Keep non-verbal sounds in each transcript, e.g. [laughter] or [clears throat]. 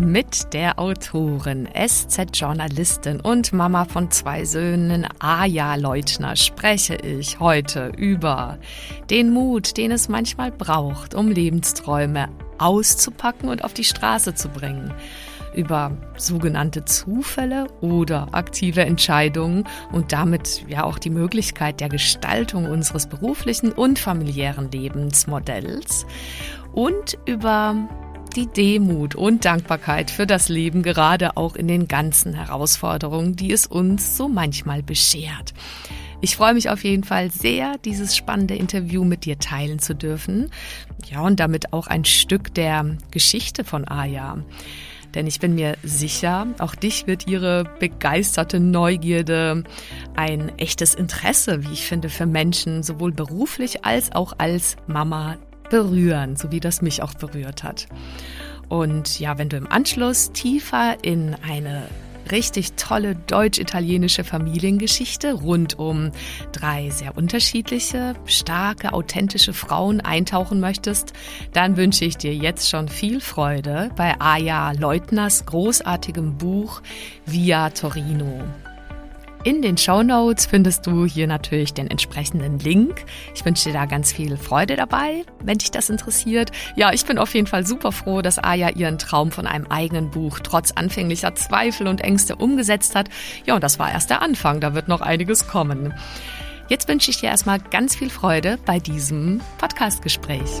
mit der Autorin, SZ-Journalistin und Mama von zwei Söhnen, Aja Leutner, spreche ich heute über den Mut, den es manchmal braucht, um Lebensträume auszupacken und auf die Straße zu bringen. Über sogenannte Zufälle oder aktive Entscheidungen und damit ja auch die Möglichkeit der Gestaltung unseres beruflichen und familiären Lebensmodells. Und über die Demut und Dankbarkeit für das Leben, gerade auch in den ganzen Herausforderungen, die es uns so manchmal beschert. Ich freue mich auf jeden Fall sehr, dieses spannende Interview mit dir teilen zu dürfen. Ja, und damit auch ein Stück der Geschichte von Aya. Denn ich bin mir sicher, auch dich wird ihre begeisterte Neugierde, ein echtes Interesse, wie ich finde, für Menschen, sowohl beruflich als auch als Mama berühren, so wie das mich auch berührt hat. Und ja, wenn du im Anschluss tiefer in eine richtig tolle deutsch-italienische Familiengeschichte rund um drei sehr unterschiedliche, starke, authentische Frauen eintauchen möchtest, dann wünsche ich dir jetzt schon viel Freude bei Aya Leutners großartigem Buch Via Torino. In den Show Notes findest du hier natürlich den entsprechenden Link. Ich wünsche dir da ganz viel Freude dabei, wenn dich das interessiert. Ja, ich bin auf jeden Fall super froh, dass Aya ihren Traum von einem eigenen Buch trotz anfänglicher Zweifel und Ängste umgesetzt hat. Ja, und das war erst der Anfang, da wird noch einiges kommen. Jetzt wünsche ich dir erstmal ganz viel Freude bei diesem Podcast-Gespräch.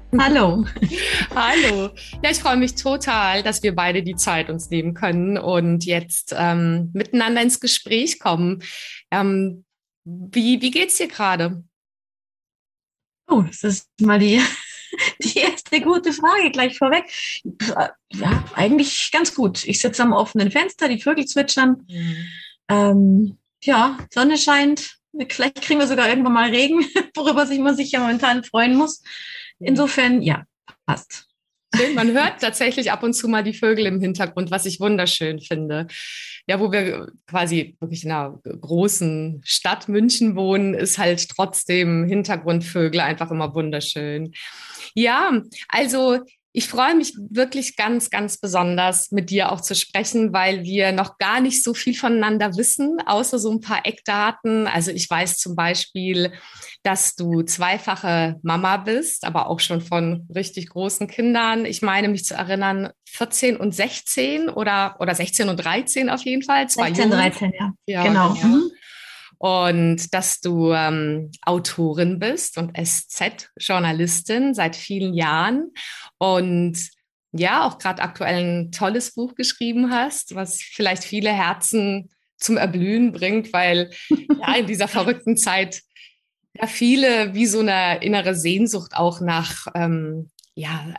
Hallo. Hallo. Ja, ich freue mich total, dass wir beide die Zeit uns nehmen können und jetzt ähm, miteinander ins Gespräch kommen. Ähm, wie, wie geht's dir gerade? Oh, das ist mal die, [laughs] die erste gute Frage gleich vorweg. Ja, eigentlich ganz gut. Ich sitze am offenen Fenster, die Vögel zwitschern. Mhm. Ähm, ja, Sonne scheint. Vielleicht kriegen wir sogar irgendwann mal Regen, [laughs] worüber sich man sich ja momentan freuen muss. Insofern, ja, passt. Schön, man hört tatsächlich ab und zu mal die Vögel im Hintergrund, was ich wunderschön finde. Ja, wo wir quasi wirklich in einer großen Stadt München wohnen, ist halt trotzdem Hintergrundvögel einfach immer wunderschön. Ja, also ich freue mich wirklich ganz, ganz besonders, mit dir auch zu sprechen, weil wir noch gar nicht so viel voneinander wissen, außer so ein paar Eckdaten. Also ich weiß zum Beispiel, dass du zweifache Mama bist, aber auch schon von richtig großen Kindern. Ich meine mich zu erinnern, 14 und 16 oder, oder 16 und 13 auf jeden Fall. Zwei 16, Jungen. 13, ja. ja genau. Ja. Mhm. Und dass du ähm, Autorin bist und SZ-Journalistin seit vielen Jahren und ja, auch gerade aktuell ein tolles Buch geschrieben hast, was vielleicht viele Herzen zum Erblühen bringt, weil ja in dieser verrückten Zeit ja viele wie so eine innere Sehnsucht auch nach ähm, ja,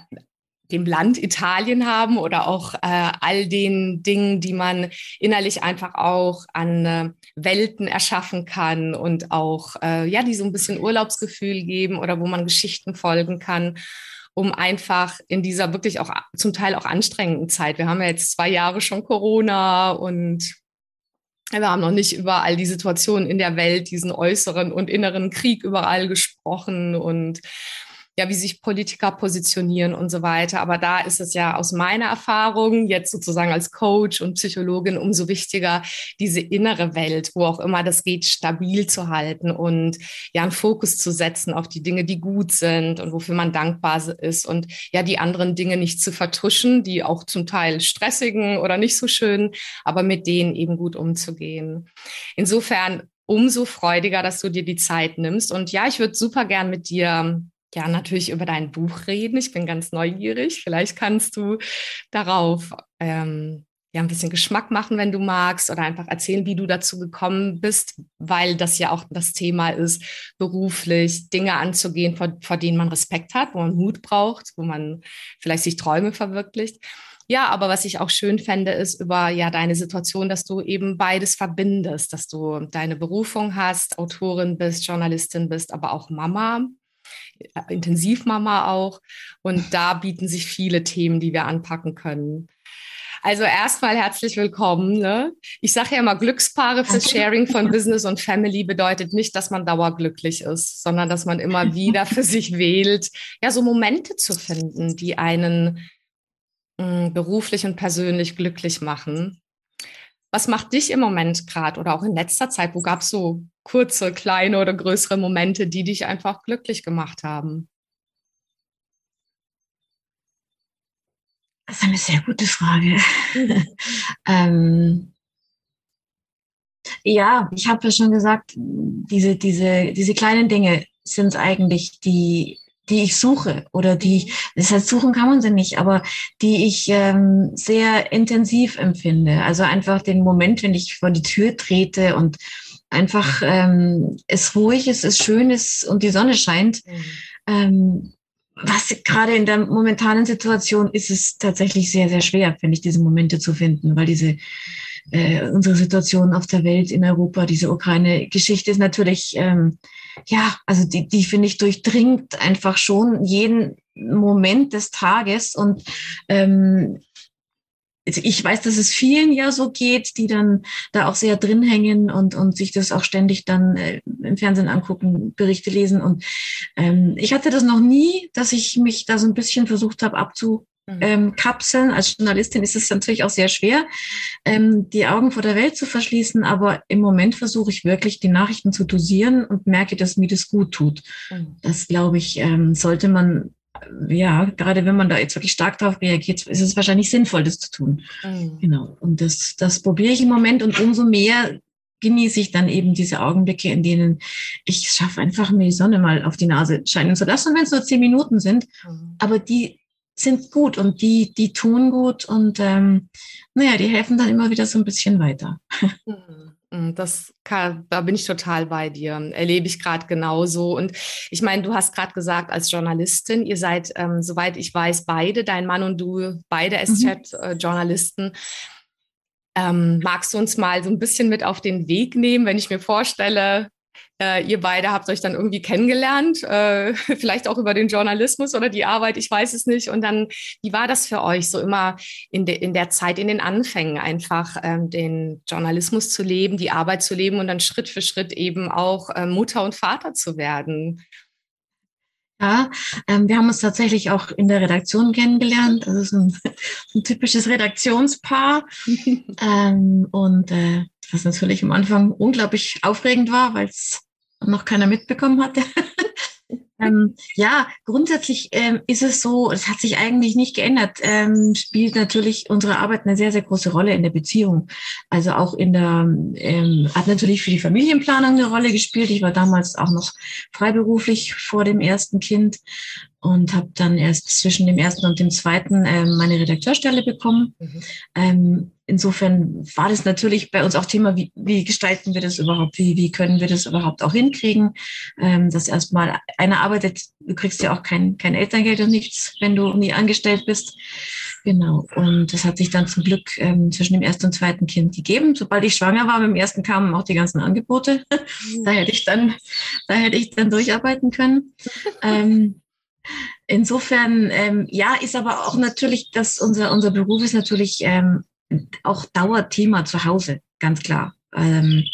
dem Land Italien haben oder auch äh, all den Dingen, die man innerlich einfach auch an äh, Welten erschaffen kann und auch äh, ja, die so ein bisschen Urlaubsgefühl geben oder wo man Geschichten folgen kann um einfach in dieser wirklich auch zum Teil auch anstrengenden Zeit. Wir haben ja jetzt zwei Jahre schon Corona und wir haben noch nicht über all die Situationen in der Welt, diesen äußeren und inneren Krieg überall gesprochen und ja, wie sich Politiker positionieren und so weiter. Aber da ist es ja aus meiner Erfahrung jetzt sozusagen als Coach und Psychologin umso wichtiger, diese innere Welt, wo auch immer das geht, stabil zu halten und ja, einen Fokus zu setzen auf die Dinge, die gut sind und wofür man dankbar ist und ja, die anderen Dinge nicht zu vertuschen, die auch zum Teil stressigen oder nicht so schön, aber mit denen eben gut umzugehen. Insofern umso freudiger, dass du dir die Zeit nimmst. Und ja, ich würde super gern mit dir ja natürlich über dein Buch reden. Ich bin ganz neugierig. Vielleicht kannst du darauf ähm, ja ein bisschen Geschmack machen, wenn du magst, oder einfach erzählen, wie du dazu gekommen bist, weil das ja auch das Thema ist, beruflich Dinge anzugehen, vor, vor denen man Respekt hat, wo man Mut braucht, wo man vielleicht sich Träume verwirklicht. Ja, aber was ich auch schön fände, ist über ja deine Situation, dass du eben beides verbindest, dass du deine Berufung hast, Autorin bist, Journalistin bist, aber auch Mama Intensivmama auch. Und [laughs] da bieten sich viele Themen, die wir anpacken können. Also erstmal herzlich willkommen. Ne? Ich sage ja immer, Glückspaare fürs Sharing von [laughs] Business und Family bedeutet nicht, dass man dauerglücklich ist, sondern dass man immer [laughs] wieder für sich wählt, ja, so Momente zu finden, die einen mh, mm, beruflich und persönlich glücklich machen. Was macht dich im Moment gerade oder auch in letzter Zeit? Wo gab es so kurze, kleine oder größere Momente, die dich einfach glücklich gemacht haben? Das ist eine sehr gute Frage. [laughs] ähm, ja, ich habe ja schon gesagt, diese, diese, diese kleinen Dinge sind es eigentlich, die die ich suche oder die, das heißt, suchen kann man sie nicht, aber die ich ähm, sehr intensiv empfinde. Also einfach den Moment, wenn ich vor die Tür trete und einfach ähm, es ruhig ist, es schön ist und die Sonne scheint. Mhm. Ähm, was gerade in der momentanen Situation ist es tatsächlich sehr, sehr schwer, finde ich, diese Momente zu finden, weil diese äh, unsere Situation auf der Welt in Europa, diese Ukraine-Geschichte ist natürlich ähm, ja, also die, die finde ich durchdringt einfach schon jeden Moment des Tages und ähm, also ich weiß, dass es vielen ja so geht, die dann da auch sehr drin hängen und, und sich das auch ständig dann äh, im Fernsehen angucken, Berichte lesen. Und ähm, ich hatte das noch nie, dass ich mich da so ein bisschen versucht habe abzu. Ähm, Kapseln. Als Journalistin ist es natürlich auch sehr schwer, ähm, die Augen vor der Welt zu verschließen. Aber im Moment versuche ich wirklich, die Nachrichten zu dosieren und merke, dass mir das gut tut. Mhm. Das, glaube ich, ähm, sollte man, ja, gerade wenn man da jetzt wirklich stark darauf reagiert, ist es wahrscheinlich sinnvoll, das zu tun. Mhm. Genau. Und das, das probiere ich im Moment und umso mehr genieße ich dann eben diese Augenblicke, in denen ich schaffe, einfach mir die Sonne mal auf die Nase scheinen zu lassen, wenn es nur zehn Minuten sind. Mhm. Aber die sind gut und die, die tun gut und ähm, naja, die helfen dann immer wieder so ein bisschen weiter. [laughs] Mhm. Mhm, das kann, da bin ich total bei dir. Erlebe ich gerade genauso. Und ich meine, du hast gerade gesagt, als Journalistin, ihr seid, ähm, soweit ich weiß, beide, dein Mann und du, beide SZ-Journalisten. Mhm. Ähm, magst du uns mal so ein bisschen mit auf den Weg nehmen, wenn ich mir vorstelle, äh, ihr beide habt euch dann irgendwie kennengelernt, äh, [laughs] vielleicht auch über den Journalismus oder die Arbeit, ich weiß es nicht. Und dann, wie war das für euch, so immer in, de, in der Zeit, in den Anfängen einfach ähm, den Journalismus zu leben, die Arbeit zu leben und dann Schritt für Schritt eben auch äh, Mutter und Vater zu werden? Ja, ähm, wir haben uns tatsächlich auch in der Redaktion kennengelernt. Das ist ein, [laughs] ein typisches Redaktionspaar. [laughs] ähm, und äh, was natürlich am Anfang unglaublich aufregend war, weil es noch keiner mitbekommen hatte. [laughs] ähm, ja, grundsätzlich ähm, ist es so, es hat sich eigentlich nicht geändert, ähm, spielt natürlich unsere Arbeit eine sehr, sehr große Rolle in der Beziehung. Also auch in der, ähm, hat natürlich für die Familienplanung eine Rolle gespielt. Ich war damals auch noch freiberuflich vor dem ersten Kind und habe dann erst zwischen dem ersten und dem zweiten ähm, meine Redakteurstelle bekommen. Mhm. Ähm, insofern war das natürlich bei uns auch Thema, wie, wie gestalten wir das überhaupt, wie, wie können wir das überhaupt auch hinkriegen, ähm, dass erstmal einer arbeitet, du kriegst ja auch kein, kein Elterngeld und nichts, wenn du nie angestellt bist. Genau. Und das hat sich dann zum Glück ähm, zwischen dem ersten und zweiten Kind gegeben. Sobald ich schwanger war, mit dem ersten kamen auch die ganzen Angebote. [laughs] Da hätte ich dann, da hätte ich dann durcharbeiten können. ähm, insofern, ähm, ja, ist aber auch natürlich, dass unser, unser Beruf ist natürlich ähm, auch Dauerthema zu Hause, ganz klar. Ähm,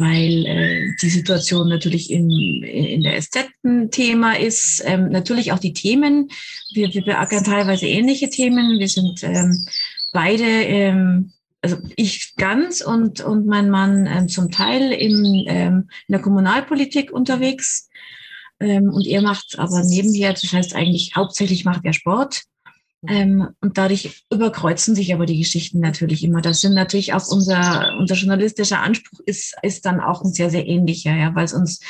weil äh, die Situation natürlich in, in der SZ ein Thema ist. Ähm, natürlich auch die Themen. Wir, wir beackern teilweise ähnliche Themen. Wir sind ähm, beide, ähm, also ich ganz und, und mein Mann ähm, zum Teil im, ähm, in der Kommunalpolitik unterwegs. Ähm, und er macht aber nebenher, das heißt eigentlich hauptsächlich macht er Sport. Ähm, und dadurch überkreuzen sich aber die Geschichten natürlich immer. Das sind natürlich auch unser, unser journalistischer Anspruch ist, ist dann auch ein sehr, sehr ähnlicher, ja, weil es uns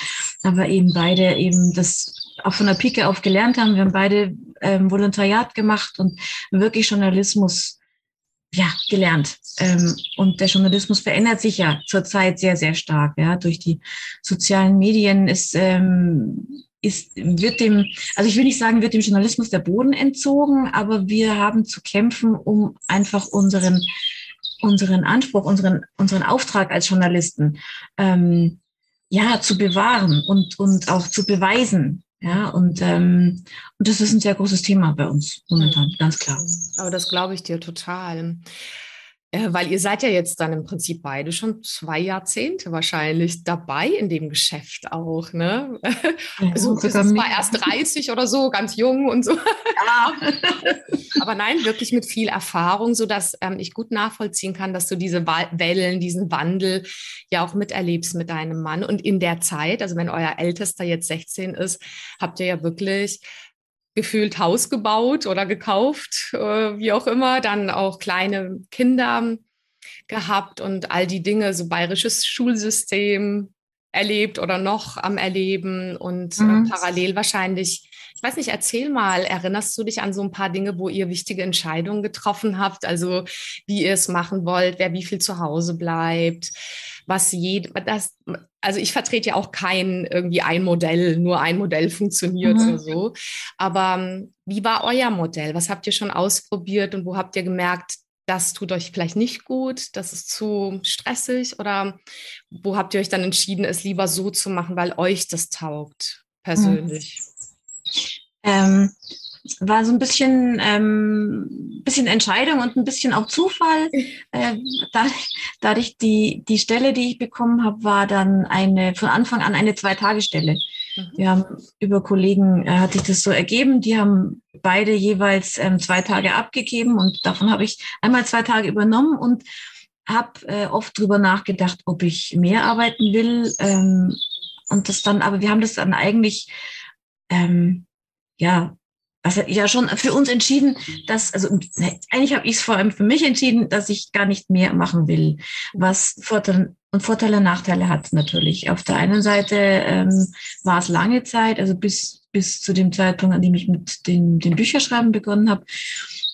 aber eben beide eben das auch von der Pike auf gelernt haben. Wir haben beide ähm, Volontariat gemacht und wirklich Journalismus ja, gelernt. Ähm, und der Journalismus verändert sich ja zurzeit sehr, sehr stark. Ja, durch die sozialen Medien ist ähm, ist, wird dem, also ich will nicht sagen, wird dem Journalismus der Boden entzogen, aber wir haben zu kämpfen, um einfach unseren, unseren Anspruch, unseren, unseren Auftrag als Journalisten, ähm, ja, zu bewahren und, und auch zu beweisen. Ja, und, ähm, und das ist ein sehr großes Thema bei uns momentan, ganz klar. Aber das glaube ich dir total. Äh, weil ihr seid ja jetzt dann im Prinzip beide schon zwei Jahrzehnte wahrscheinlich dabei in dem Geschäft auch, ne? Ja, also es war erst 30 oder so, ganz jung und so. Ja. [laughs] Aber nein, wirklich mit viel Erfahrung, sodass ähm, ich gut nachvollziehen kann, dass du diese Wellen, diesen Wandel ja auch miterlebst mit deinem Mann. Und in der Zeit, also wenn euer Ältester jetzt 16 ist, habt ihr ja wirklich gefühlt Haus gebaut oder gekauft, äh, wie auch immer, dann auch kleine Kinder gehabt und all die Dinge, so bayerisches Schulsystem erlebt oder noch am Erleben und äh, mhm. äh, parallel wahrscheinlich, ich weiß nicht, erzähl mal, erinnerst du dich an so ein paar Dinge, wo ihr wichtige Entscheidungen getroffen habt, also wie ihr es machen wollt, wer wie viel zu Hause bleibt, was jed das, also ich vertrete ja auch kein irgendwie ein Modell, nur ein Modell funktioniert mhm. oder so. Aber ähm, wie war euer Modell? Was habt ihr schon ausprobiert und wo habt ihr gemerkt, das tut euch vielleicht nicht gut, das ist zu stressig oder wo habt ihr euch dann entschieden, es lieber so zu machen, weil euch das taugt persönlich? Ähm, war so ein bisschen, ähm, bisschen Entscheidung und ein bisschen auch Zufall. [laughs] Äh, dadurch, die, die Stelle, die ich bekommen habe, war dann eine von Anfang an eine Zwei-Tage-Stelle. Mhm. Wir haben über Kollegen äh, hat sich das so ergeben. Die haben beide jeweils ähm, zwei Tage abgegeben und davon habe ich einmal zwei Tage übernommen und habe äh, oft drüber nachgedacht, ob ich mehr arbeiten will. Ähm, und das dann, aber wir haben das dann eigentlich ähm, ja was ja schon für uns entschieden, dass, also eigentlich habe ich es vor allem für mich entschieden, dass ich gar nicht mehr machen will, was Vorteile und Vorteile, Nachteile hat natürlich. Auf der einen Seite ähm, war es lange Zeit, also bis, bis zu dem Zeitpunkt, an dem ich mit dem, dem Bücherschreiben begonnen habe,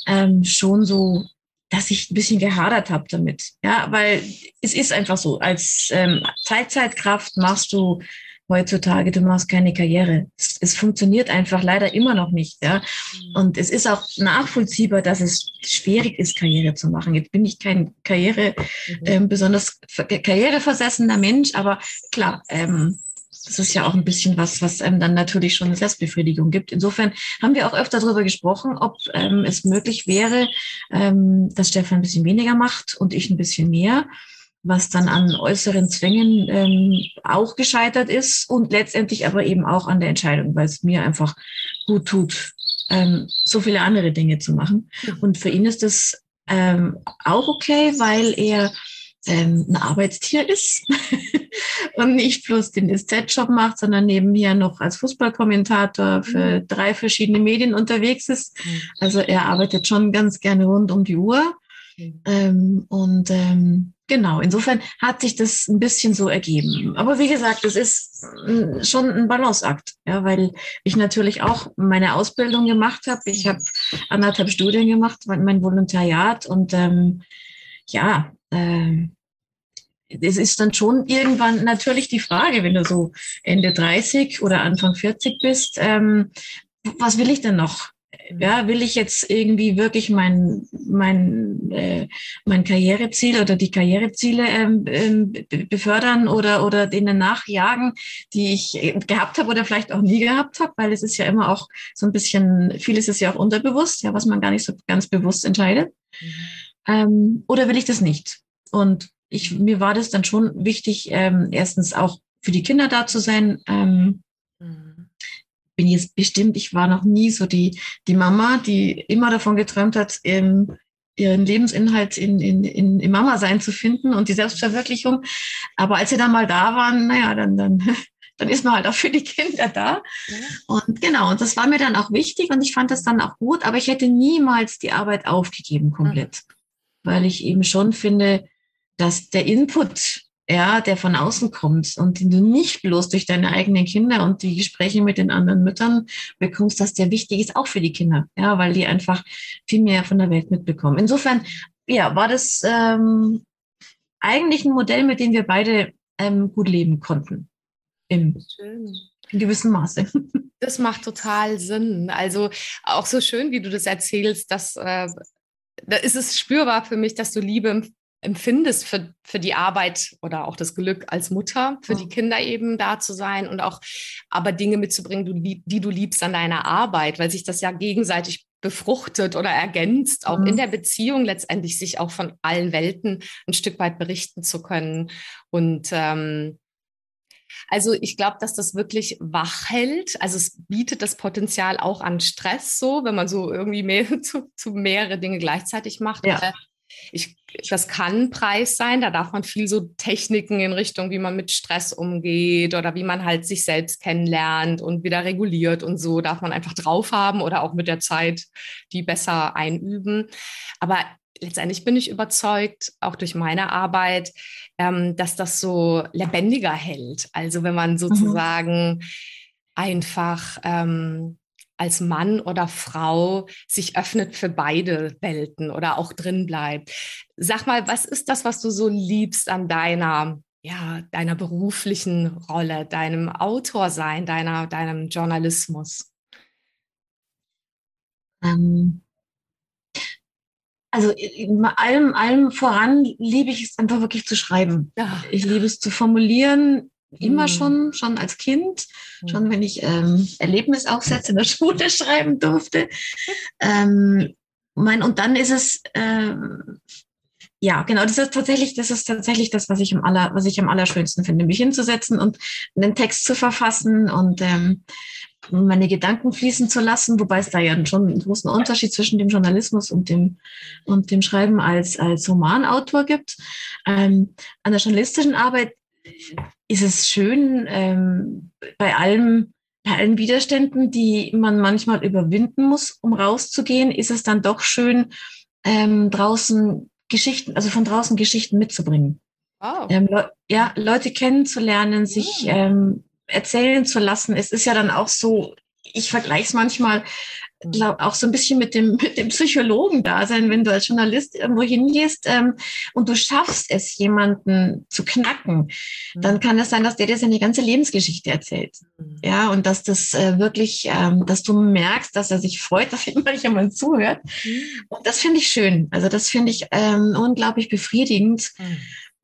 ähm, schon so, dass ich ein bisschen gehadert habe damit. Ja, weil es ist einfach so, als ähm, Teilzeitkraft machst du heutzutage, du machst keine Karriere. Es, es, funktioniert einfach leider immer noch nicht. Ja? Mhm. Und es ist auch nachvollziehbar, dass es schwierig ist, Karriere zu machen. Jetzt bin ich kein Karriere, mhm. ähm, besonders karriereversessener Mensch, aber klar, ähm, das ist ja auch ein bisschen was, was einem dann natürlich schon eine Selbstbefriedigung gibt. Insofern haben wir auch öfter darüber gesprochen, ob ähm, es möglich wäre, ähm, dass Stefan ein bisschen weniger macht und ich ein bisschen mehr was dann an äußeren Zwängen ähm, auch gescheitert ist und letztendlich aber eben auch an der Entscheidung, weil es mir einfach gut tut, ähm, so viele andere Dinge zu machen. Mhm. Und für ihn ist das ähm, auch okay, weil er ähm, ein Arbeitstier ist [laughs] und nicht bloß den SZ-Job macht, sondern nebenher noch als Fußballkommentator für mhm. drei verschiedene Medien unterwegs ist. Mhm. Also er arbeitet schon ganz gerne rund um die Uhr. Ähm, und ähm, Genau, insofern hat sich das ein bisschen so ergeben. Aber wie gesagt, es ist schon ein Balanceakt, ja, weil ich natürlich auch meine Ausbildung gemacht habe. Ich habe anderthalb Studien gemacht, mein Volontariat und ähm, ja, äh, es ist dann schon irgendwann natürlich die Frage, wenn du so Ende 30 oder Anfang 40 bist, ähm, was will ich denn noch? Ja, will ich jetzt irgendwie wirklich mein, mein, äh, mein Karriereziel oder die Karriereziele ähm, ähm, befördern oder, oder denen nachjagen, die ich äh, gehabt habe oder vielleicht auch nie gehabt habe, weil es ist ja immer auch so ein bisschen, vieles ist ja auch unterbewusst, ja, was man gar nicht so ganz bewusst entscheidet. Mhm. Ähm, oder will ich das nicht? Und ich, mir war das dann schon wichtig, ähm, erstens auch für die Kinder da zu sein. Ähm, mhm. Bin jetzt bestimmt, ich war noch nie so die, die Mama, die immer davon geträumt hat, ähm, ihren Lebensinhalt in, in, in, in Mama sein zu finden und die Selbstverwirklichung. Aber als sie dann mal da waren, naja, dann, dann, [laughs] dann ist man halt auch für die Kinder da. Ja. Und genau, und das war mir dann auch wichtig und ich fand das dann auch gut, aber ich hätte niemals die Arbeit aufgegeben komplett, mhm. weil ich eben schon finde, dass der Input, ja, der von außen kommt und den du nicht bloß durch deine eigenen Kinder und die Gespräche mit den anderen Müttern bekommst, dass der wichtig ist auch für die Kinder, ja, weil die einfach viel mehr von der Welt mitbekommen. Insofern, ja, war das ähm, eigentlich ein Modell, mit dem wir beide ähm, gut leben konnten. Im Schön. In gewissem Maße. [laughs] Das macht total Sinn. Also auch so schön, wie du das erzählst, dass äh, da ist es spürbar für mich, dass du Liebe empfindest für, für die Arbeit oder auch das Glück als Mutter, für ja. die Kinder eben da zu sein und auch aber Dinge mitzubringen, die, die du liebst an deiner Arbeit, weil sich das ja gegenseitig befruchtet oder ergänzt, auch mhm. in der Beziehung letztendlich sich auch von allen Welten ein Stück weit berichten zu können. Und ähm, also ich glaube, dass das wirklich wach hält. Also es bietet das Potenzial auch an Stress so, wenn man so irgendwie mehr [laughs] zu, zu mehrere Dinge gleichzeitig macht. Ja. Ich, das kann ein Preis sein, da darf man viel so Techniken in Richtung, wie man mit Stress umgeht oder wie man halt sich selbst kennenlernt und wieder reguliert und so, darf man einfach drauf haben oder auch mit der Zeit die besser einüben. Aber letztendlich bin ich überzeugt, auch durch meine Arbeit, ähm, dass das so lebendiger hält. Also wenn man mhm. sozusagen mhm. einfach ähm, als Mann oder Frau sich öffnet für beide Welten oder auch drin bleibt. Sag mal, was ist das, was du so liebst an deiner ja, deiner beruflichen Rolle, deinem Autorsein, deiner, deinem Journalismus? Ähm, also allem, allem voran liebe ich es einfach wirklich zu schreiben. Ja. Ich liebe es zu formulieren, immer mhm. schon, schon als Kind, mhm. schon wenn ich ähm, Erlebnisaufsätze in der [laughs] Schule schreiben durfte. Ähm, mein, und dann ist es, äh, ja, genau, das ist tatsächlich, das ist tatsächlich das, was ich am aller, was ich am allerschönsten finde, mich hinzusetzen und einen Text zu verfassen und ähm, meine Gedanken fließen zu lassen, wobei es da ja schon einen großen Unterschied zwischen dem Journalismus und dem, und dem Schreiben als, als Romanautor gibt. Ähm, an der journalistischen Arbeit ist es schön, ähm, bei allem, bei allen Widerständen, die man manchmal überwinden muss, um rauszugehen, ist es dann doch schön, ähm, draußen Geschichten, also von draußen Geschichten mitzubringen. Wow. Ähm, Le ja, Leute kennenzulernen, sich mhm. ähm, erzählen zu lassen. Es ist ja dann auch so, ich vergleiche es manchmal glaub, auch so ein bisschen mit dem, mit dem Psychologen da sein, wenn du als Journalist irgendwo hingehst ähm, und du schaffst es, jemanden zu knacken, mhm. dann kann es sein, dass der dir seine ganze Lebensgeschichte erzählt. Mhm. Ja, und dass das äh, wirklich, ähm, dass du merkst, dass er sich freut, [laughs] dass immer jemand zuhört. Mhm. Und das finde ich schön. Also das finde ich ähm, unglaublich befriedigend.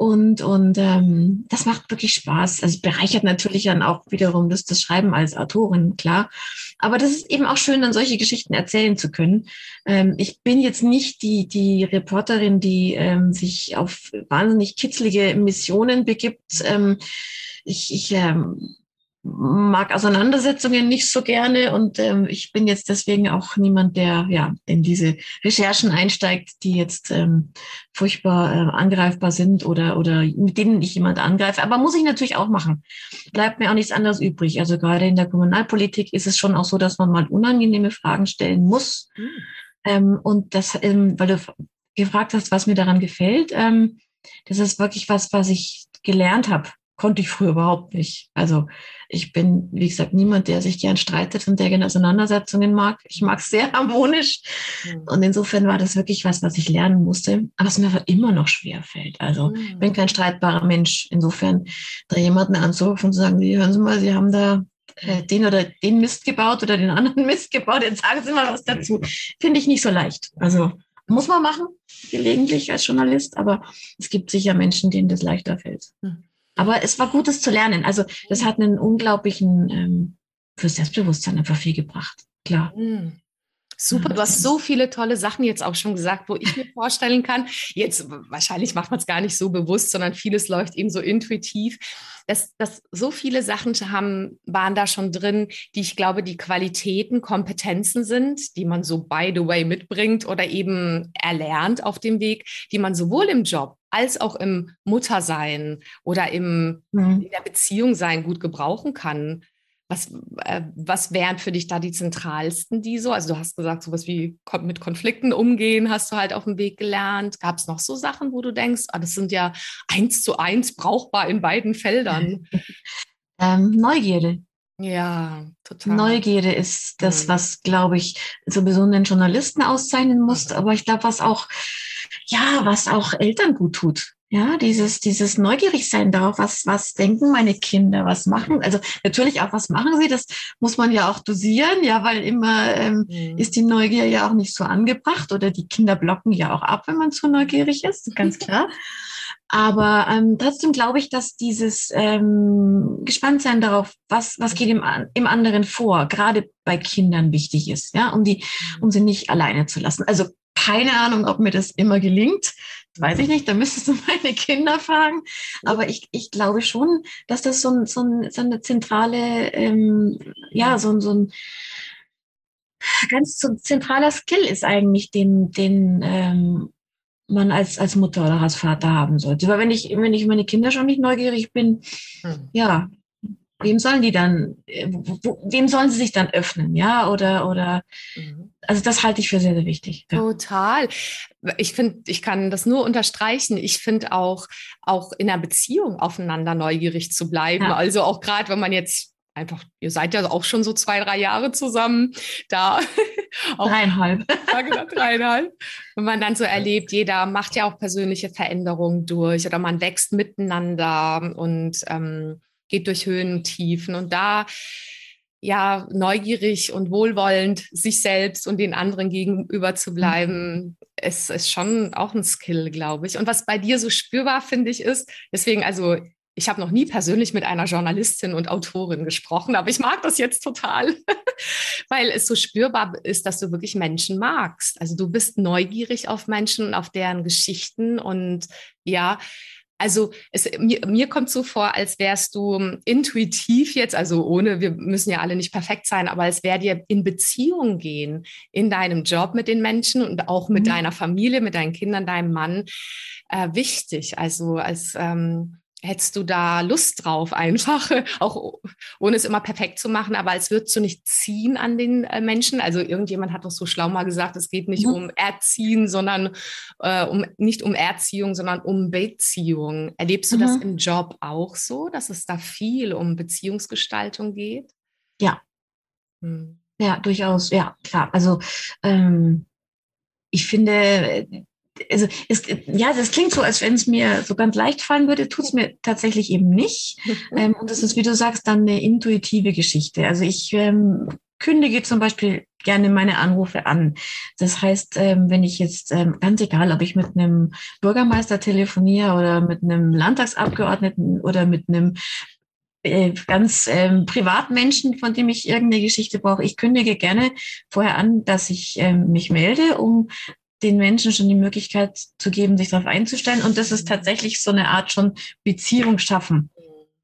Und, und ähm, das macht wirklich Spaß. Also bereichert natürlich dann auch wiederum das, das Schreiben als Autorin, klar. Aber das ist eben auch schön, dann solche Geschichten erzählen zu können. Ähm, ich bin jetzt nicht die, die Reporterin, die ähm, sich auf wahnsinnig kitzlige Missionen begibt. Ähm, ich, ich ähm, mag Auseinandersetzungen nicht so gerne und ähm, ich bin jetzt deswegen auch niemand, der ja in diese Recherchen einsteigt, die jetzt ähm, furchtbar äh, angreifbar sind oder oder mit denen ich jemand angreife. Aber muss ich natürlich auch machen. Bleibt mir auch nichts anderes übrig. Also gerade in der Kommunalpolitik ist es schon auch so, dass man mal unangenehme Fragen stellen muss. Mhm. Ähm, und das, ähm, weil du gefragt hast, was mir daran gefällt, ähm, das ist wirklich was, was ich gelernt habe konnte ich früher überhaupt nicht. Also ich bin, wie gesagt, niemand, der sich gern streitet und der gerne Auseinandersetzungen mag. Ich mag es sehr harmonisch. Mhm. Und insofern war das wirklich was, was ich lernen musste, aber es mir aber immer noch schwer fällt. Also mhm. ich bin kein streitbarer Mensch. Insofern da jemanden anzurufen und zu sagen, Sie hören Sie mal, Sie haben da äh, den oder den Mist gebaut oder den anderen [laughs] Mist gebaut, jetzt sagen Sie mal was dazu. Finde ich nicht so leicht. Also muss man machen, gelegentlich als Journalist, aber es gibt sicher Menschen, denen das leichter fällt. Mhm. Aber es war gut, das zu lernen. Also das hat einen unglaublichen ähm, für Selbstbewusstsein einfach viel gebracht. Klar. Mhm. Super, du hast so viele tolle Sachen jetzt auch schon gesagt, wo ich mir vorstellen kann, jetzt wahrscheinlich macht man es gar nicht so bewusst, sondern vieles läuft eben so intuitiv, dass, dass so viele Sachen haben, waren da schon drin, die ich glaube, die Qualitäten, Kompetenzen sind, die man so by the way mitbringt oder eben erlernt auf dem Weg, die man sowohl im Job als auch im Muttersein oder im, mhm. in der Beziehung sein gut gebrauchen kann. Was, äh, was wären für dich da die zentralsten, die so? Also du hast gesagt, sowas wie mit Konflikten umgehen hast du halt auf dem Weg gelernt. Gab es noch so Sachen, wo du denkst, ah, das sind ja eins zu eins brauchbar in beiden Feldern? [laughs] ähm, Neugierde. Ja, total. Neugierde ist das, mhm. was, glaube ich, sowieso einen Journalisten auszeichnen muss, mhm. aber ich glaube, was auch, ja, was auch Eltern gut tut. Ja, dieses, dieses neugierig sein darauf, was, was denken meine Kinder, was machen, also natürlich auch, was machen sie, das muss man ja auch dosieren, ja, weil immer ähm, mhm. ist die Neugier ja auch nicht so angebracht oder die Kinder blocken ja auch ab, wenn man zu neugierig ist, ganz klar. Aber ähm, trotzdem glaube ich, dass dieses ähm, Gespanntsein darauf, was, was geht im, im anderen vor, gerade bei Kindern wichtig ist, ja, um die, um sie nicht alleine zu lassen. Also keine Ahnung, ob mir das immer gelingt. Weiß ich nicht, da müsstest du [laughs] meine Kinder fragen. Aber ich, ich glaube schon, dass das so, ein, so, ein, so eine zentrale, ähm, ja, so, ein so ein ganz so zentraler Skill ist eigentlich, den, den ähm, man als, als Mutter oder als Vater haben sollte. Weil wenn ich, wenn ich meine Kinder schon nicht neugierig bin, hm. ja, wem sollen die dann, äh, wem sollen sie sich dann öffnen, ja, oder, oder, mhm. also das halte ich für sehr, sehr wichtig. Ja. Total. Ich finde, ich kann das nur unterstreichen. Ich finde auch, auch in einer Beziehung aufeinander neugierig zu bleiben. Ja. Also auch gerade, wenn man jetzt einfach, ihr seid ja auch schon so zwei, drei Jahre zusammen, da. [laughs] auch, dreieinhalb. Genau, dreieinhalb. Wenn man dann so erlebt, jeder macht ja auch persönliche Veränderungen durch oder man wächst miteinander und ähm, geht durch Höhen und Tiefen. Und da ja neugierig und wohlwollend sich selbst und den anderen gegenüber zu bleiben, mhm. ist, ist schon auch ein Skill, glaube ich. Und was bei dir so spürbar, finde ich, ist, deswegen, also ich habe noch nie persönlich mit einer Journalistin und Autorin gesprochen, aber ich mag das jetzt total, [laughs] weil es so spürbar ist, dass du wirklich Menschen magst. Also du bist neugierig auf Menschen und auf deren Geschichten und ja, also es, mir, mir kommt so vor, als wärst du ähm, intuitiv jetzt, also ohne, wir müssen ja alle nicht perfekt sein, aber es wäre dir in Beziehung gehen, in deinem Job mit den Menschen und auch mit mhm. deiner Familie, mit deinen Kindern, deinem Mann äh, wichtig. Also als ähm, hättest du da Lust drauf, einfach, [laughs] auch ohne es immer perfekt zu machen, aber als würdest du nicht ziehen an den äh, Menschen. Also irgendjemand hat doch so schlau mal gesagt, es geht nicht mhm. um Erziehen, sondern äh, um nicht um Erziehung, sondern um Beziehung. Erlebst du mhm. das im Job auch so, dass es da viel um Beziehungsgestaltung geht? Ja. Mhm. Ja, durchaus, ja, klar. Also ähm, ich finde, also es, ja, das klingt so, als wenn es mir so ganz leicht fallen würde, tut es mir tatsächlich eben nicht. [laughs] Ähm, und das ist, wie du sagst, dann eine intuitive Geschichte. Also ich ähm, kündige zum Beispiel gerne meine Anrufe an. Das heißt, ähm, wenn ich jetzt, ähm, ganz egal, ob ich mit einem Bürgermeister telefoniere oder mit einem Landtagsabgeordneten oder mit einem äh, ganz ähm, Privatmenschen, von dem ich irgendeine Geschichte brauche. Ich kündige gerne vorher an, dass ich ähm, mich melde, um den Menschen schon die Möglichkeit zu geben, sich darauf einzustellen. Und das ist tatsächlich so eine Art schon Beziehung schaffen.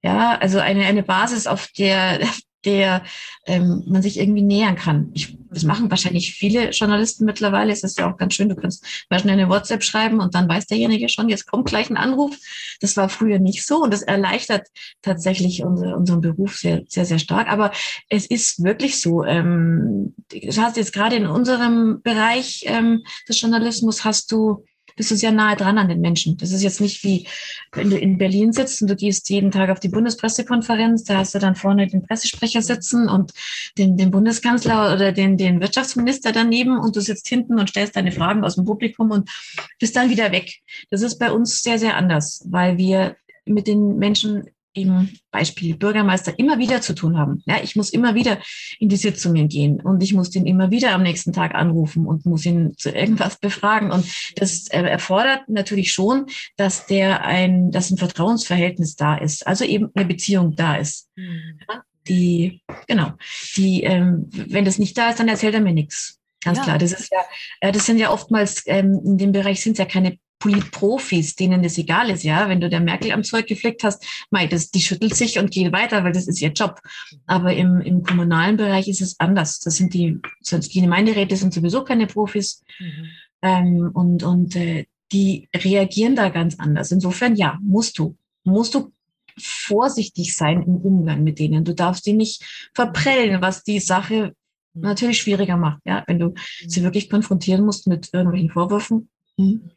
Ja, also eine, eine Basis, auf der, [laughs] der ähm, man sich irgendwie nähern kann. Ich, das machen wahrscheinlich viele Journalisten mittlerweile. Es ist ja auch ganz schön, du kannst mal schnell eine WhatsApp schreiben und dann weiß derjenige schon, jetzt kommt gleich ein Anruf. Das war früher nicht so und das erleichtert tatsächlich unsere, unseren Beruf sehr, sehr, sehr stark. Aber es ist wirklich so. Ähm, du hast jetzt gerade in unserem Bereich ähm, des Journalismus hast du bist du sehr nahe dran an den Menschen. Das ist jetzt nicht wie, wenn du in Berlin sitzt und du gehst jeden Tag auf die Bundespressekonferenz, da hast du dann vorne den Pressesprecher sitzen und den, den Bundeskanzler oder den, den Wirtschaftsminister daneben und du sitzt hinten und stellst deine Fragen aus dem Publikum und bist dann wieder weg. Das ist bei uns sehr, sehr anders, weil wir mit den Menschen im Beispiel Bürgermeister immer wieder zu tun haben. Ja, ich muss immer wieder in die Sitzungen gehen und ich muss den immer wieder am nächsten Tag anrufen und muss ihn zu irgendwas [laughs] befragen. Und das äh, erfordert natürlich schon, dass der ein, dass ein Vertrauensverhältnis da ist, also eben eine Beziehung da ist. Mhm. die, genau, die, ähm, wenn das nicht da ist, dann erzählt er mir nichts. Ganz ja. klar. Das ist ja, das sind ja oftmals, ähm, in dem Bereich sind es ja keine Politprofis, denen das egal ist, ja. Wenn du der Merkel am Zeug geflickt hast, mei, das, die schüttelt sich und geht weiter, weil das ist ihr Job. Aber im, im kommunalen Bereich ist es anders. Das sind die, sonst die Gemeinderäte sind sowieso keine Profis. Mhm. Ähm, und, und äh, die reagieren da ganz anders. Insofern, ja, musst du, musst du vorsichtig sein im Umgang mit denen. Du darfst die nicht verprellen, was die Sache natürlich schwieriger macht. Ja, wenn du sie wirklich konfrontieren musst mit irgendwelchen Vorwürfen, hm,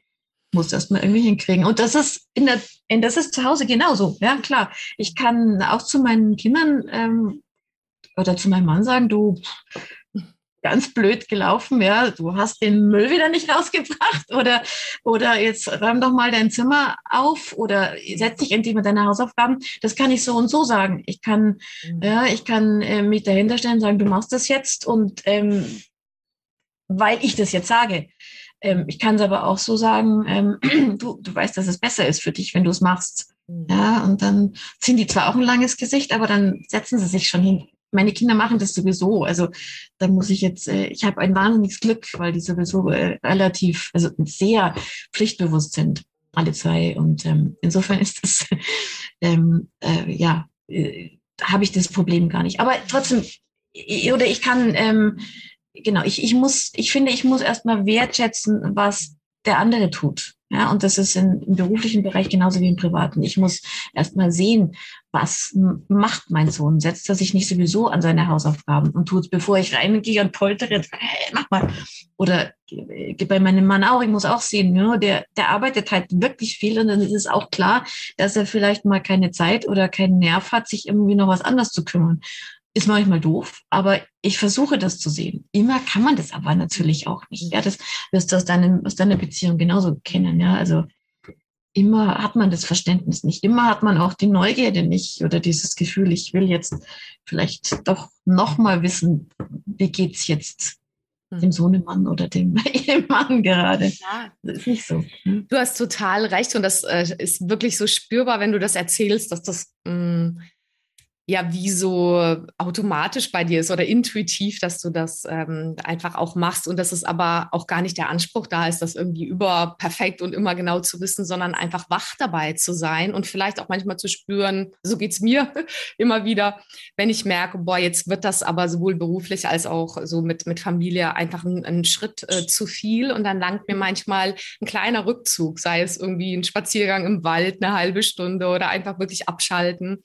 musst du erstmal irgendwie hinkriegen. Und das ist in der, in, das ist zu Hause genauso. Ja, klar. Ich kann auch zu meinen Kindern ähm, oder zu meinem Mann sagen, du, ganz blöd gelaufen, ja, du hast den Müll wieder nicht rausgebracht [laughs] oder, oder jetzt räum doch mal dein Zimmer auf oder setz dich endlich mit deinen Hausaufgaben. Das kann ich so und so sagen. Ich kann, mhm. ja, ich kann äh, mich dahinter stellen und sagen, du machst das jetzt und ähm, weil ich das jetzt sage. Ähm, ich kann es aber auch so sagen, ähm, [clears throat] du, du weißt, dass es besser ist für dich, wenn du es machst. Mhm. Ja, und dann ziehen die zwar auch ein langes Gesicht, aber dann setzen sie sich schon hin, meine Kinder machen das sowieso. Also da muss ich jetzt, äh, ich habe ein wahnsinniges Glück, weil die sowieso äh, relativ, also sehr pflichtbewusst sind, alle zwei. Und ähm, insofern ist das, [laughs] ähm, äh, ja, äh, habe ich das Problem gar nicht. Aber trotzdem, oder ich kann, ähm, genau, ich, ich muss, ich finde, ich muss erstmal wertschätzen, was der andere tut. Ja, und das ist in, im beruflichen Bereich genauso wie im privaten. Ich muss erst mal sehen, was macht mein Sohn? Setzt er sich nicht sowieso an seine Hausaufgaben und tut, bevor ich reingehe und poltere, hey, mach mal. Oder bei meinem Mann auch, ich muss auch sehen, ja, der, der arbeitet halt wirklich viel und dann ist es auch klar, dass er vielleicht mal keine Zeit oder keinen Nerv hat, sich irgendwie noch was anderes zu kümmern ist manchmal doof, aber ich versuche das zu sehen. Immer kann man das aber natürlich auch nicht. Ja, das wirst du aus, deinem, aus deiner Beziehung genauso kennen. Ja, also immer hat man das Verständnis nicht. Immer hat man auch die Neugierde nicht oder dieses Gefühl, ich will jetzt vielleicht doch noch mal wissen, wie geht's jetzt dem hm. Sohnemann oder dem [laughs] Ehemann gerade. Ja. Das ist nicht so. Hm? Du hast total recht und das äh, ist wirklich so spürbar, wenn du das erzählst, dass das mh, mm, ja wie so automatisch bei dir ist oder intuitiv, dass du das ähm, einfach auch machst und dass es aber auch gar nicht der Anspruch da ist, das irgendwie über perfekt und immer genau zu wissen, sondern einfach wach dabei zu sein und vielleicht auch manchmal zu spüren, so geht es mir [laughs] immer wieder, wenn ich merke, boah, jetzt wird das aber sowohl beruflich als auch so mit, mit Familie einfach ein, ein Schritt äh, zu viel und dann langt mir manchmal ein kleiner Rückzug, sei es irgendwie ein Spaziergang im Wald, eine halbe Stunde oder einfach wirklich abschalten.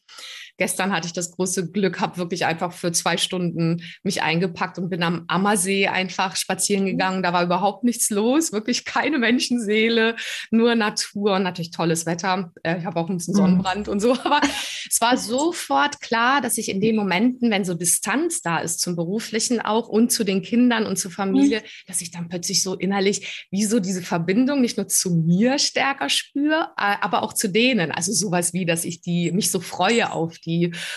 Gestern hatte ich das große Glück, habe wirklich einfach für zwei Stunden mich eingepackt und bin am Ammersee einfach spazieren mhm. gegangen. Da war überhaupt nichts los, wirklich keine Menschenseele, nur Natur und natürlich tolles Wetter. Äh, ich habe auch ein bisschen mhm. Sonnenbrand und so, [laughs] aber es war sofort klar, dass ich in den Momenten, wenn so Distanz da ist zum Beruflichen auch und zu den Kindern und zur Familie, mhm. dass ich dann plötzlich so innerlich wie so diese Verbindung nicht nur zu mir stärker spüre, äh, aber auch zu denen. Also sowas wie, dass ich die mich so freue auf die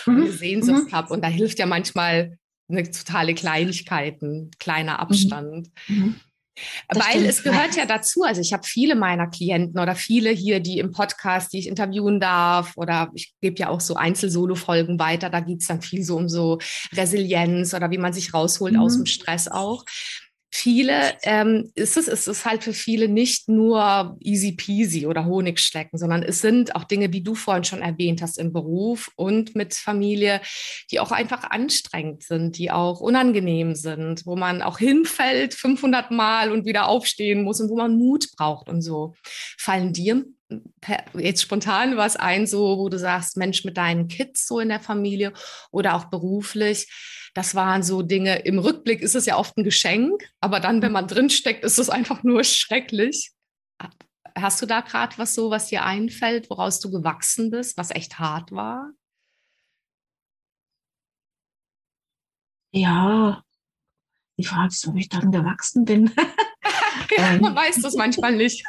mhm. Sehnsucht mhm. habe. Und da hilft ja manchmal eine totale Kleinigkeiten, kleiner mhm. Abstand. Mhm. Weil es gehört ja dazu. Also ich habe viele meiner Klienten oder viele hier, die im Podcast, die ich interviewen darf, oder ich gebe ja auch so Einzel-Solo-Folgen weiter. Da geht es dann viel so um so Resilienz oder wie man sich rausholt mhm. aus dem Stress auch viele ähm, ist es, ist es halt für viele nicht nur easy peasy oder Honigschlecken, sondern es sind auch Dinge, wie du vorhin schon erwähnt hast, im Beruf und mit Familie, die auch einfach anstrengend sind, die auch unangenehm sind, wo man auch hinfällt 500 Mal und wieder aufstehen muss und wo man Mut braucht und so. Fallen dir jetzt spontan was ein, so wo du sagst, Mensch, mit deinen Kids so in der Familie oder auch beruflich, das waren so Dinge, im Rückblick ist es ja oft ein Geschenk, aber dann, wenn man drinsteckt, ist es einfach nur schrecklich. Hast du da gerade was so, was dir einfällt, woraus du gewachsen bist, was echt hart war? Ja, die Frage ist, ob ich dann gewachsen bin. [laughs] ja, man weiß das manchmal nicht.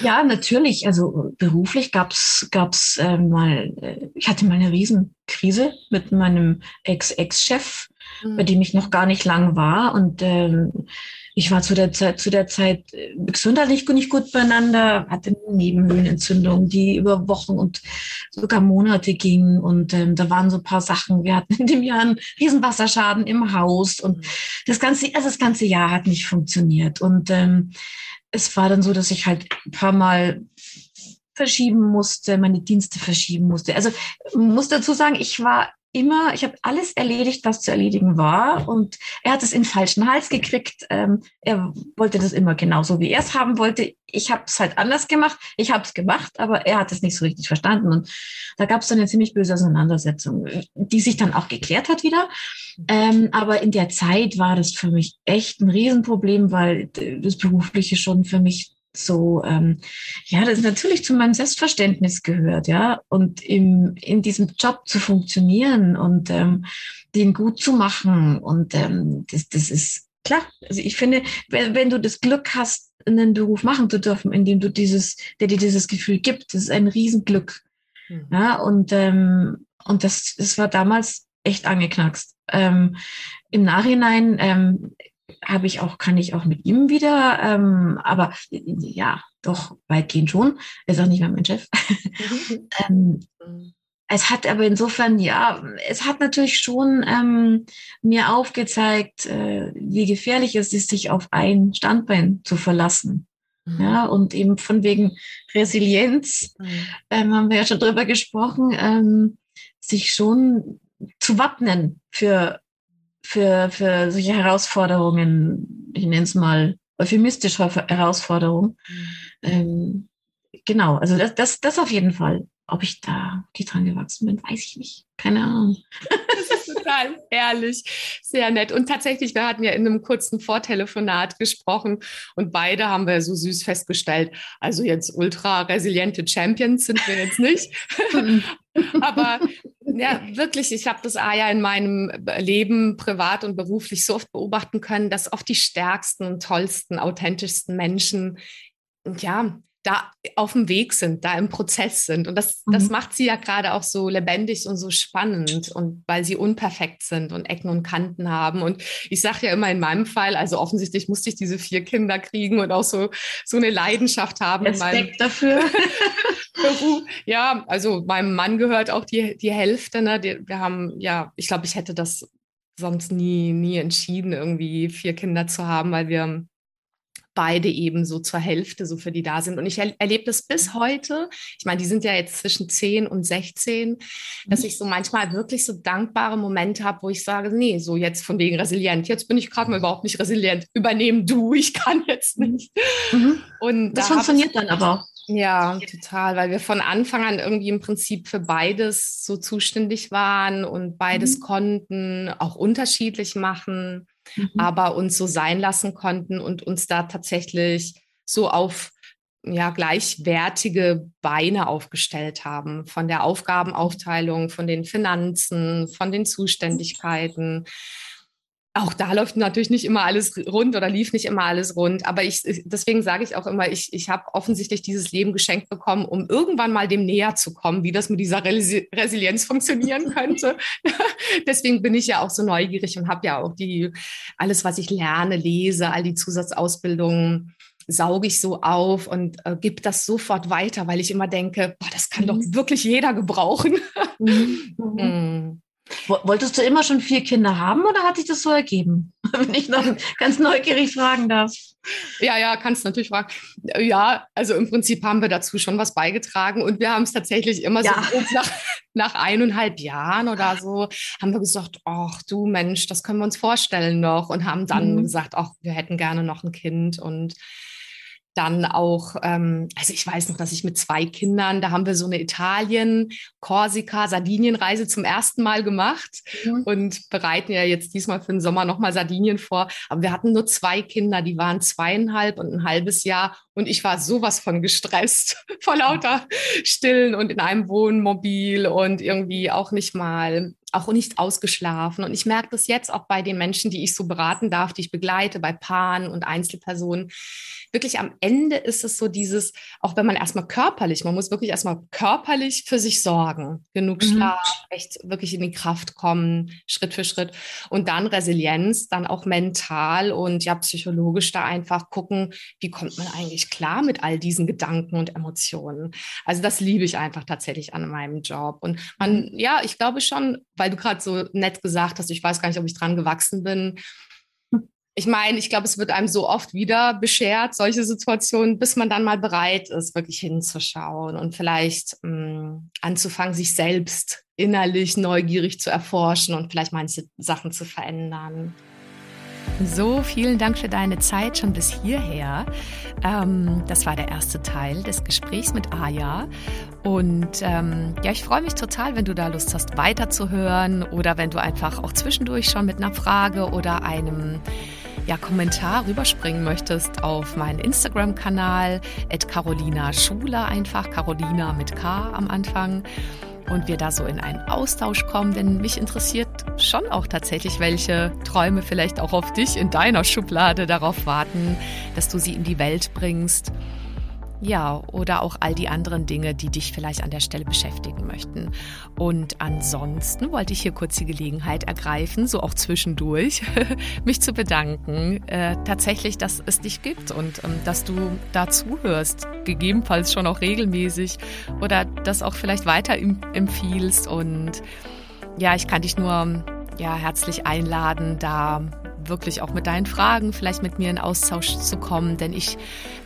Ja, natürlich. Also beruflich gab's gab's äh, mal, äh, ich hatte mal eine Riesenkrise mit meinem Ex-Ex-Chef, mhm. bei dem ich noch gar nicht lang war. Und ähm, ich war zu der Zeit, zu der Zeit äh, gesundheitlich nicht gut beieinander, hatte eine Nebenhöhlenentzündung, die über Wochen und sogar Monate ging. Und ähm, da waren so ein paar Sachen. Wir hatten in dem Jahr einen Riesenwasserschaden im Haus und mhm. das ganze, also das ganze Jahr hat nicht funktioniert. Und ähm, es war dann so, dass ich halt ein paar Mal verschieben musste, meine Dienste verschieben musste. Also muss dazu sagen, ich war immer, ich habe alles erledigt, was zu erledigen war. Und er hat es in falschen Hals gekriegt. Ähm, er wollte das immer genauso, wie er es haben wollte. Ich habe es halt anders gemacht. Ich habe es gemacht, aber er hat es nicht so richtig verstanden. Und da gab es dann eine ziemlich böse Auseinandersetzung, die sich dann auch geklärt hat wieder. Ähm, aber in der Zeit war das für mich echt ein Riesenproblem, weil das Berufliche schon für mich so, ähm, ja, das natürlich zu meinem Selbstverständnis gehört, ja, und im, in diesem Job zu funktionieren und ähm, den gut zu machen und ähm, das, das ist klar. Also ich finde, wenn, wenn du das Glück hast, einen Beruf machen zu dürfen, in dem du dieses, der dir dieses Gefühl gibt, das ist ein Riesenglück, mhm. ja, und ähm, und das, das war damals echt angeknackst. Ähm, Im Nachhinein ähm, habe ich auch, kann ich auch mit ihm wieder, ähm, aber ja, doch weitgehend schon. Er ist auch nicht mehr mein Chef. [laughs] [laughs] ähm, es hat aber insofern, ja, es hat natürlich schon ähm, mir aufgezeigt, äh, wie gefährlich es ist, sich auf ein Standbein zu verlassen. Mhm. Ja, und eben von wegen Resilienz, mhm. ähm, haben wir ja schon drüber gesprochen, ähm, sich schon zu wappnen für für, für solche Herausforderungen, ich nenne es mal euphemistische Herausforderungen. Mhm. Ähm, genau, also das, das, das auf jeden Fall. Ob ich da die dran gewachsen bin, weiß ich nicht. Keine Ahnung. [laughs] Das ist total ehrlich, sehr nett. Und tatsächlich, wir hatten ja in einem kurzen Vortelefonat gesprochen und beide haben wir so süß festgestellt, also jetzt ultra resiliente Champions sind wir jetzt nicht. [laughs] Aber ja, wirklich, ich habe das ja in meinem Leben privat und beruflich so oft beobachten können, dass oft die stärksten, tollsten, authentischsten Menschen ja da auf dem Weg sind, da im Prozess sind. Und das, mhm. das macht sie ja gerade auch so lebendig und so spannend und weil sie unperfekt sind und Ecken und Kanten haben. Und ich sage ja immer in meinem Fall, also offensichtlich musste ich diese vier Kinder kriegen und auch so, so eine Leidenschaft haben. Respekt dafür. [laughs] ja, also meinem Mann gehört auch die, die Hälfte. Ne? Die, wir haben, ja, ich glaube, ich hätte das sonst nie, nie entschieden, irgendwie vier Kinder zu haben, weil wir beide eben so zur Hälfte so für die da sind. Und ich er erlebe das bis heute. Ich meine, die sind ja jetzt zwischen 10 und 16, dass mhm. ich so manchmal wirklich so dankbare Momente habe, wo ich sage, nee, so jetzt von wegen resilient. Jetzt bin ich gerade mal überhaupt nicht resilient. Übernehmen du, [laughs] ich kann jetzt nicht. Mhm. Und das da funktioniert dann aber. Ja, total, weil wir von Anfang an irgendwie im Prinzip für beides so zuständig waren und beides mhm. konnten, auch unterschiedlich machen mhm. aber uns so sein lassen konnten und uns da tatsächlich so auf ja, gleichwertige Beine aufgestellt haben, von der Aufgabenaufteilung, von den Finanzen, von den Zuständigkeiten auch da läuft natürlich nicht immer alles rund oder lief nicht immer alles rund. Aber ich, deswegen sage ich auch immer, ich, ich habe offensichtlich dieses Leben geschenkt bekommen, um irgendwann mal dem näher zu kommen, wie das mit dieser Resi Resilienz funktionieren [laughs] könnte. [laughs] deswegen bin ich ja auch so neugierig und habe ja auch die, alles, was ich lerne, lese, all die Zusatzausbildungen sauge ich so auf und äh, gebe das sofort weiter, weil ich immer denke, boah, das kann mhm. doch wirklich jeder gebrauchen. Mhm. [laughs] Wolltest du immer schon vier Kinder haben oder hat sich das so ergeben? [laughs] Wenn ich noch ganz neugierig fragen darf. Ja, ja, kannst natürlich fragen. Ja, also im Prinzip haben wir dazu schon was beigetragen und wir haben es tatsächlich immer ja. so nach, nach eineinhalb Jahren oder so, haben wir gesagt, ach du Mensch, das können wir uns vorstellen noch und haben dann mhm. gesagt, ach, wir hätten gerne noch ein Kind und dann auch, ähm, also ich weiß noch, dass ich mit zwei Kindern, da haben wir so eine Italien, Korsika, Sardinienreise zum ersten Mal gemacht mhm. und bereiten ja jetzt diesmal für den Sommer nochmal Sardinien vor. Aber wir hatten nur zwei Kinder, die waren zweieinhalb und ein halbes Jahr und ich war sowas von gestresst, [laughs] vor lauter Stillen und in einem Wohnmobil und irgendwie auch nicht mal auch nicht ausgeschlafen. Und ich merke das jetzt auch bei den Menschen, die ich so beraten darf, die ich begleite, bei Paaren und Einzelpersonen. Wirklich am Ende ist es so dieses, auch wenn man erstmal körperlich, man muss wirklich erstmal körperlich für sich sorgen, genug mhm. Schlaf, echt wirklich in die Kraft kommen, Schritt für Schritt. Und dann Resilienz, dann auch mental und ja, psychologisch da einfach gucken, wie kommt man eigentlich klar mit all diesen Gedanken und Emotionen. Also das liebe ich einfach tatsächlich an meinem Job. Und man, ja, ich glaube schon, weil du gerade so nett gesagt hast, ich weiß gar nicht, ob ich dran gewachsen bin. Ich meine, ich glaube, es wird einem so oft wieder beschert, solche Situationen, bis man dann mal bereit ist, wirklich hinzuschauen und vielleicht mh, mm, anzufangen, sich selbst innerlich neugierig zu erforschen und vielleicht manche Sachen zu verändern. So, vielen Dank für deine Zeit schon bis hierher. Ähm, das war der erste Teil des Gesprächs mit Aya. Und ähm, ja, ich freue mich total, wenn du da Lust hast, weiterzuhören oder wenn du einfach auch zwischendurch schon mit einer Frage oder einem ja, Kommentar rüberspringen möchtest auf meinen Instagram-Kanal, Carolina Schuler einfach, Carolina mit K am Anfang und wir da so in einen Austausch kommen, denn mich interessiert schon auch tatsächlich, welche Träume vielleicht auch auf dich in deiner Schublade darauf warten, dass du sie in die Welt bringst. Ja, oder auch all die anderen Dinge, die dich vielleicht an der Stelle beschäftigen möchten. Und ansonsten wollte ich hier kurz die Gelegenheit ergreifen, so auch zwischendurch, [laughs] mich zu bedanken, äh, tatsächlich, dass es dich gibt und ähm, dass du da zuhörst, gegebenenfalls schon auch regelmäßig oder das auch vielleicht weiter empfiehlst. Und ja, ich kann dich nur ja, herzlich einladen, da wirklich auch mit deinen Fragen vielleicht mit mir in Austausch zu kommen, denn ich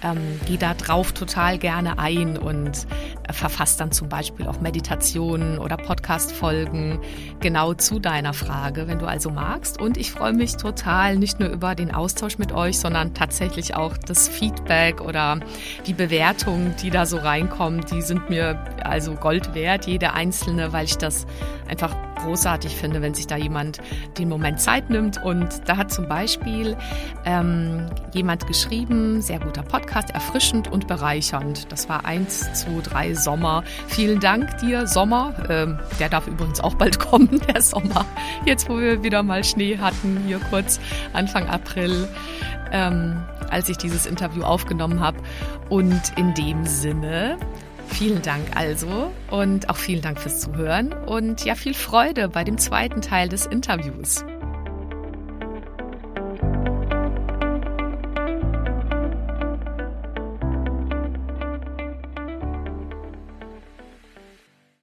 ähm, gehe da drauf total gerne ein und äh, verfasse dann zum Beispiel auch Meditationen oder Podcast-Folgen genau zu deiner Frage, wenn du also magst. Und ich freue mich total nicht nur über den Austausch mit euch, sondern tatsächlich auch das Feedback oder die Bewertungen, die da so reinkommen, die sind mir also Gold wert, jede einzelne, weil ich das einfach großartig finde, wenn sich da jemand den Moment Zeit nimmt. Und da hat zum Beispiel ähm, jemand geschrieben, sehr guter Podcast, erfrischend und bereichernd. Das war eins, zwei, drei Sommer. Vielen Dank dir, Sommer. Ähm, der darf übrigens auch bald kommen, [laughs] der Sommer. Jetzt, wo wir wieder mal Schnee hatten, hier kurz Anfang April. Ähm, als ich dieses Interview aufgenommen habe. Und in dem Sinne Vielen Dank also und auch vielen Dank fürs Zuhören und ja, viel Freude bei dem zweiten Teil des Interviews.